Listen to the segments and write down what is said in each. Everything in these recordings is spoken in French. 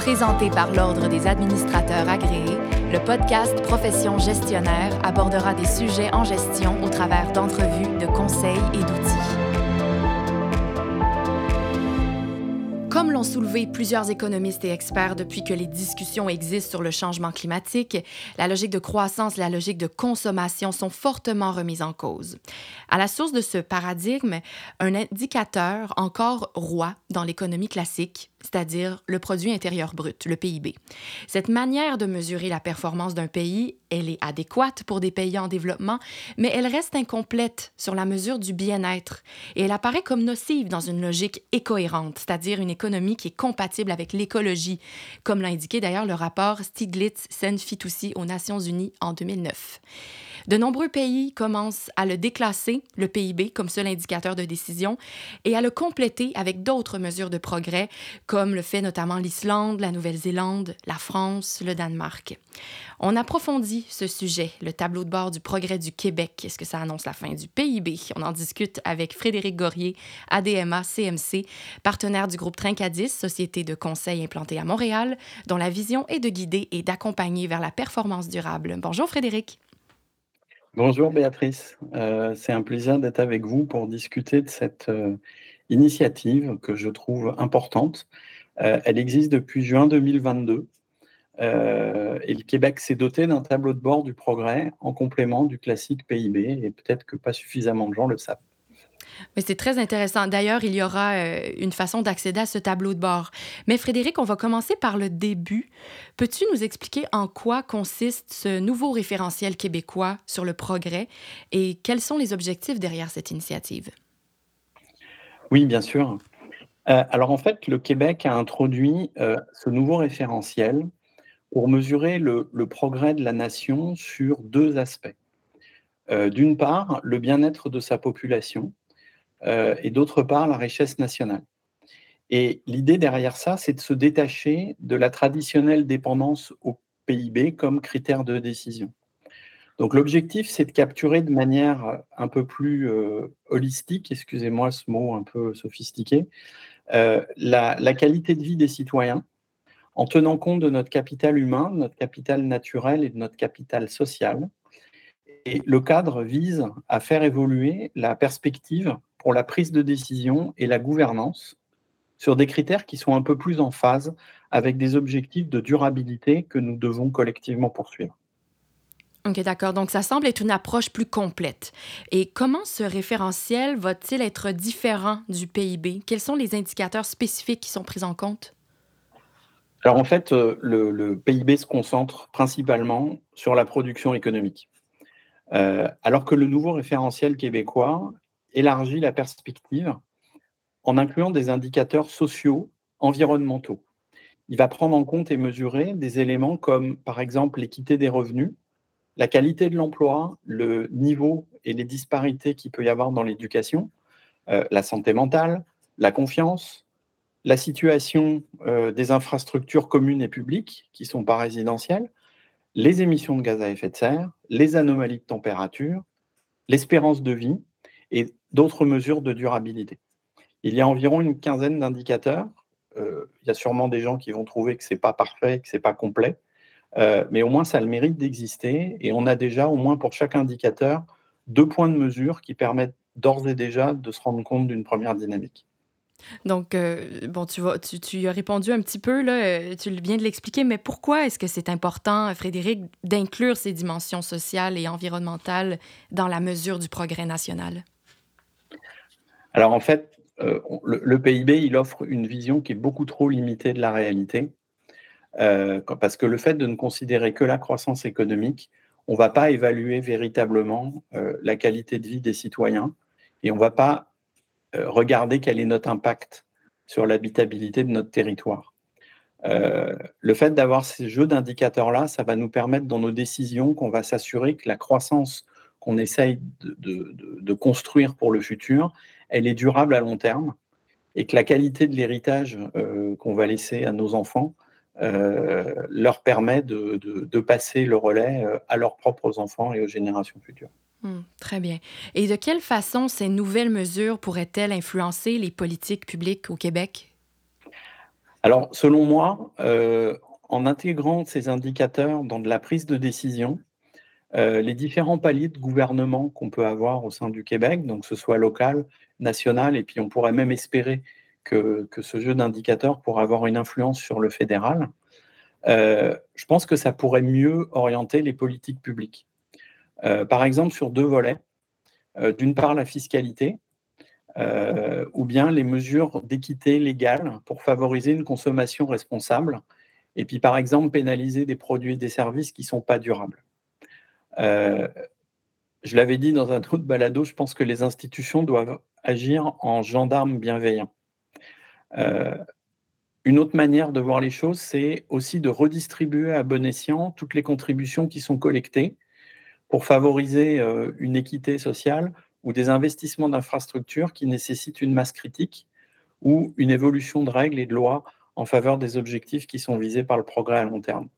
Présenté par l'Ordre des administrateurs agréés, le podcast Profession gestionnaire abordera des sujets en gestion au travers d'entrevues, de conseils et d'outils. Comme l'ont soulevé plusieurs économistes et experts depuis que les discussions existent sur le changement climatique, la logique de croissance et la logique de consommation sont fortement remises en cause. À la source de ce paradigme, un indicateur encore roi dans l'économie classique, c'est-à-dire le produit intérieur brut, le PIB. Cette manière de mesurer la performance d'un pays, elle est adéquate pour des pays en développement, mais elle reste incomplète sur la mesure du bien-être et elle apparaît comme nocive dans une logique écohérente, c'est-à-dire une économie qui est compatible avec l'écologie, comme l'a indiqué d'ailleurs le rapport Stiglitz-Senfitoussi aux Nations Unies en 2009. De nombreux pays commencent à le déclasser, le PIB, comme seul indicateur de décision, et à le compléter avec d'autres mesures de progrès, comme le fait notamment l'Islande, la Nouvelle-Zélande, la France, le Danemark. On approfondit ce sujet, le tableau de bord du progrès du Québec. Est-ce que ça annonce la fin du PIB? On en discute avec Frédéric Gorier, ADMA CMC, partenaire du groupe Trincadis, société de conseil implantée à Montréal, dont la vision est de guider et d'accompagner vers la performance durable. Bonjour Frédéric. Bonjour Béatrice, euh, c'est un plaisir d'être avec vous pour discuter de cette euh, initiative que je trouve importante. Euh, elle existe depuis juin 2022 et le Québec s'est doté d'un tableau de bord du progrès en complément du classique PIB et peut-être que pas suffisamment de gens le savent. Mais c'est très intéressant. D'ailleurs, il y aura euh, une façon d'accéder à ce tableau de bord. Mais Frédéric, on va commencer par le début. Peux-tu nous expliquer en quoi consiste ce nouveau référentiel québécois sur le progrès et quels sont les objectifs derrière cette initiative? Oui, bien sûr. Euh, alors en fait, le Québec a introduit euh, ce nouveau référentiel pour mesurer le, le, progrès de la nation sur deux aspects. D'une part, le bien-être de sa population, euh, et d'autre part la richesse nationale. Et l'idée derrière ça, c'est de se détacher de la traditionnelle dépendance au PIB comme critère de décision. Donc l'objectif, c'est de capturer de manière un peu plus euh, holistique, excusez-moi ce mot un peu sophistiqué, euh, la, la, qualité de vie des citoyens en tenant compte de notre capital humain, de notre capital naturel et de notre capital social. Et le cadre vise à faire évoluer la perspective pour la prise de décision et la gouvernance sur des critères qui sont un peu plus en phase avec des objectifs de durabilité que nous devons collectivement poursuivre. OK, d'accord. Donc, ça semble être une approche plus complète. Et comment ce référentiel va-t-il être différent du PIB? Quels sont les indicateurs spécifiques qui sont pris en compte? Alors, en fait, euh, le, PIB se concentre principalement sur la production économique. Euh, alors que le nouveau référentiel québécois élargit la perspective en incluant des indicateurs sociaux, environnementaux. Il va prendre en compte et mesurer des éléments comme, par exemple, l'équité des revenus, la qualité de l'emploi, le niveau et les disparités qu'il peut y avoir dans l'éducation, euh, la santé mentale, la confiance, la situation euh, des infrastructures communes et publiques qui ne sont pas résidentielles, les émissions de gaz à effet de serre, les anomalies de température, l'espérance de vie et d'autres mesures de durabilité. Il y a environ une quinzaine d'indicateurs. Euh, il y a sûrement des gens qui vont trouver que ce n'est pas parfait, que ce n'est pas complet, euh, mais au moins ça a le mérite d'exister et on a déjà au moins pour chaque indicateur deux points de mesure qui permettent d'ores et déjà de se rendre compte d'une première dynamique. Donc, euh, bon, tu, tu, as répondu un petit peu, là, tu viens de l'expliquer, mais pourquoi est-ce que c'est important, Frédéric, d'inclure ces dimensions sociales et environnementales dans la mesure du progrès national? Alors en fait, euh, le, PIB, il offre une vision qui est beaucoup trop limitée de la réalité, euh, parce que le fait de ne considérer que la croissance économique, on ne va pas évaluer véritablement euh, la qualité de vie des citoyens et on ne va pas regarder quel est notre impact sur l'habitabilité de notre territoire. le fait d'avoir ces jeux d'indicateurs-là, ça va nous permettre dans nos décisions qu'on va s'assurer que la croissance qu'on essaye de, construire pour le futur, elle est durable à long terme et que la qualité de l'héritage euh, qu'on va laisser à nos enfants euh, leur permet de, passer le relais euh, à leurs propres enfants et aux générations futures. Hmm, très bien. Et de quelle façon ces nouvelles mesures pourraient-elles influencer les politiques publiques au Québec? Alors, selon moi, euh, en intégrant ces indicateurs dans de la prise de décision, euh, les différents paliers de gouvernement qu'on peut avoir au sein du Québec, donc que ce soit local, national, et puis on pourrait même espérer que, ce jeu d'indicateurs pourrait avoir une influence sur le fédéral, euh, je pense que ça pourrait mieux orienter les politiques publiques. Euh, par exemple, sur deux volets. D'une part, la fiscalité, ou bien les mesures d'équité légale pour favoriser une consommation responsable, et puis par exemple pénaliser des produits et des services qui ne sont pas durables. Euh, je l'avais dit dans un autre balado, je pense que les institutions doivent agir en gendarmes bienveillants. Euh, une autre manière de voir les choses, c'est aussi de redistribuer à bon escient toutes les contributions qui sont collectées pour favoriser euh, une équité sociale ou des investissements d'infrastructures qui nécessitent une masse critique ou une évolution de règles et de lois en faveur des objectifs qui sont visés par le progrès à long terme.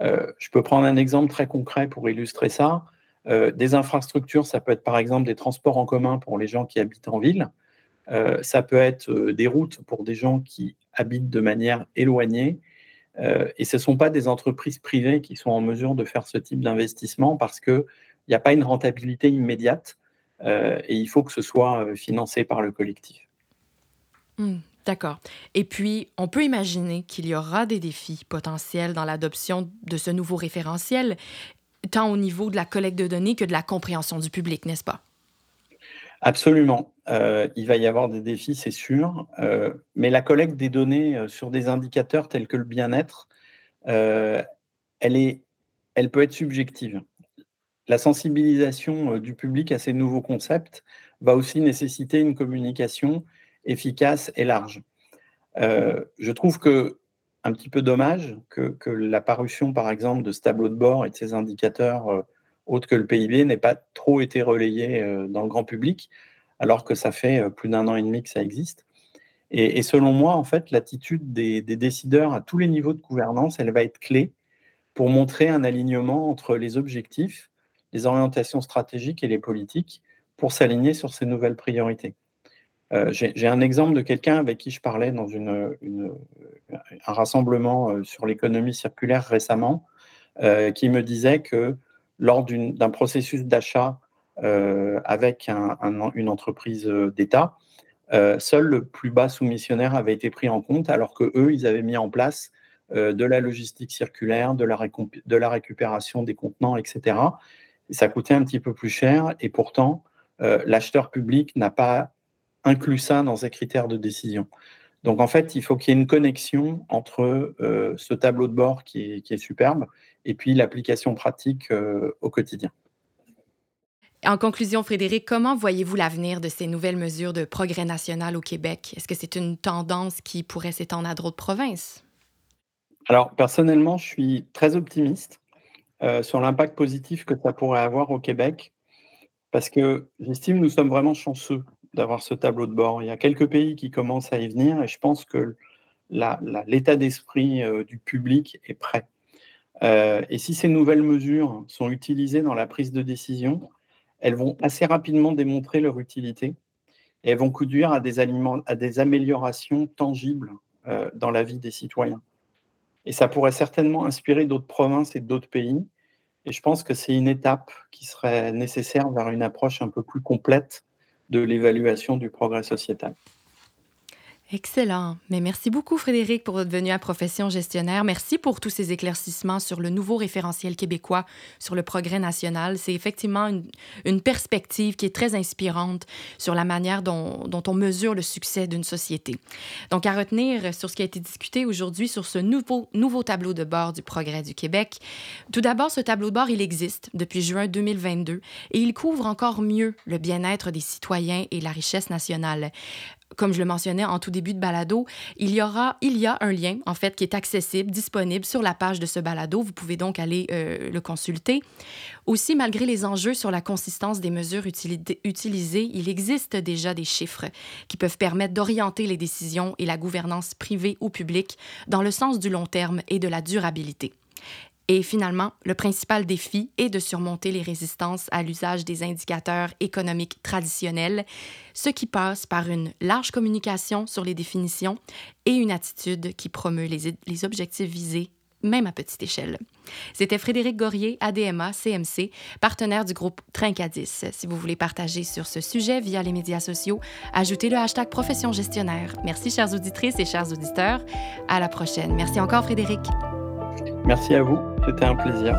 Euh, je peux prendre un exemple très concret pour illustrer ça. Euh, des infrastructures, ça peut être par exemple des transports en commun pour les gens qui habitent en ville. Euh, ça peut être des routes pour des gens qui habitent de manière éloignée. et ce ne sont pas des entreprises privées qui sont en mesure de faire ce type d'investissement parce qu'il n'y a pas une rentabilité immédiate et il faut que ce soit financé par le collectif. Hmm. D'accord. Et puis, on peut imaginer qu'il y aura des défis potentiels dans l'adoption de ce nouveau référentiel, tant au niveau de la collecte de données que de la compréhension du public, n'est-ce pas? Absolument. Euh, il va y avoir des défis, c'est sûr, euh, mais la collecte des données euh, sur des indicateurs tels que le bien-être, elle, elle peut être subjective. La sensibilisation du public à ces nouveaux concepts va aussi nécessiter une communication efficace et large. Euh, je trouve que un petit peu dommage que, que, la parution, par exemple, de ce tableau de bord et de ces indicateurs euh, autres que le PIB n'ait pas trop été relayé euh, dans le grand public, alors que ça fait plus d'un an et demi que ça existe. Et, selon moi, en fait, l'attitude des, des, décideurs à tous les niveaux de gouvernance, elle va être clé pour montrer un alignement entre les objectifs, les orientations stratégiques et les politiques pour s'aligner sur ces nouvelles priorités. Euh, j'ai un exemple de quelqu'un avec qui je parlais dans un rassemblement euh, sur l'économie circulaire récemment, euh, qui me disait que lors d'un processus d'achat avec une entreprise d'État, seul le plus bas soumissionnaire avait été pris en compte, alors que eux, ils avaient mis en place de la logistique circulaire, de la, récupération des contenants, etc. Et ça coûtait un petit peu plus cher, et pourtant, l'acheteur public n'a pas inclut ça dans ses critères de décision. Donc en fait, il faut qu'il y ait une connexion entre euh, ce tableau de bord qui est, superbe et puis l'application pratique euh, au quotidien. En conclusion, Frédéric, comment voyez-vous l'avenir de ces nouvelles mesures de progrès national au Québec? Est-ce que c'est une tendance qui pourrait s'étendre à d'autres provinces? Alors, personnellement, je suis très optimiste euh, sur l'impact positif que ça pourrait avoir au Québec parce que j'estime que nous sommes vraiment chanceux d'avoir ce tableau de bord. Il y a quelques pays qui commencent à y venir et je pense que l'état d'esprit euh, du public est prêt. Euh, et si ces nouvelles mesures sont utilisées dans la prise de décision, elles vont assez rapidement démontrer leur utilité et elles vont conduire à des, améliorations tangibles euh, dans la vie des citoyens. Et ça pourrait certainement inspirer d'autres provinces et d'autres pays. Et je pense que c'est une étape qui serait nécessaire vers une approche un peu plus complète de l'évaluation du progrès sociétal. Excellent. Mais merci beaucoup, Frédéric, pour votre venue à Profession gestionnaire. Merci pour tous ces éclaircissements sur le nouveau référentiel québécois sur le progrès national. C'est effectivement une, perspective qui est très inspirante sur la manière dont, on mesure le succès d'une société. Donc, à retenir sur ce qui a été discuté aujourd'hui sur ce nouveau, nouveau tableau de bord du progrès du Québec. Tout d'abord, ce tableau de bord, il existe depuis juin 2022 et il couvre encore mieux le bien-être des citoyens et la richesse nationale comme je le mentionnais en tout début de balado, il y aura, il y a un lien en fait qui est accessible, disponible sur la page de ce balado. Vous pouvez donc aller euh, le consulter. Aussi, malgré les enjeux sur la consistance des mesures utilisées, il existe déjà des chiffres qui peuvent permettre d'orienter les décisions et la gouvernance privée ou publique dans le sens du long terme et de la durabilité. Et finalement, le principal défi est de surmonter les résistances à l'usage des indicateurs économiques traditionnels, ce qui passe par une large communication sur les définitions et une attitude qui promeut les, objectifs visés même à petite échelle. C'était Frédéric Gorier, ADMA, CMC, partenaire du groupe Trincadis. Si vous voulez partager sur ce sujet via les médias sociaux, ajoutez le hashtag profession gestionnaire. Merci, chères auditrices et chers auditeurs. À la prochaine. Merci encore, Frédéric. Merci à vous. C'était un plaisir.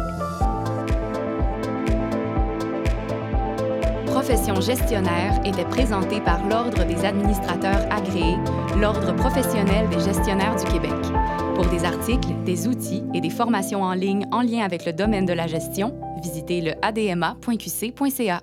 Profession gestionnaire était présenté par l'Ordre des administrateurs agréés, l'Ordre professionnel des gestionnaires du Québec. Pour des articles, des outils et des formations en ligne en lien avec le domaine de la gestion, visitez le adma.qc.ca.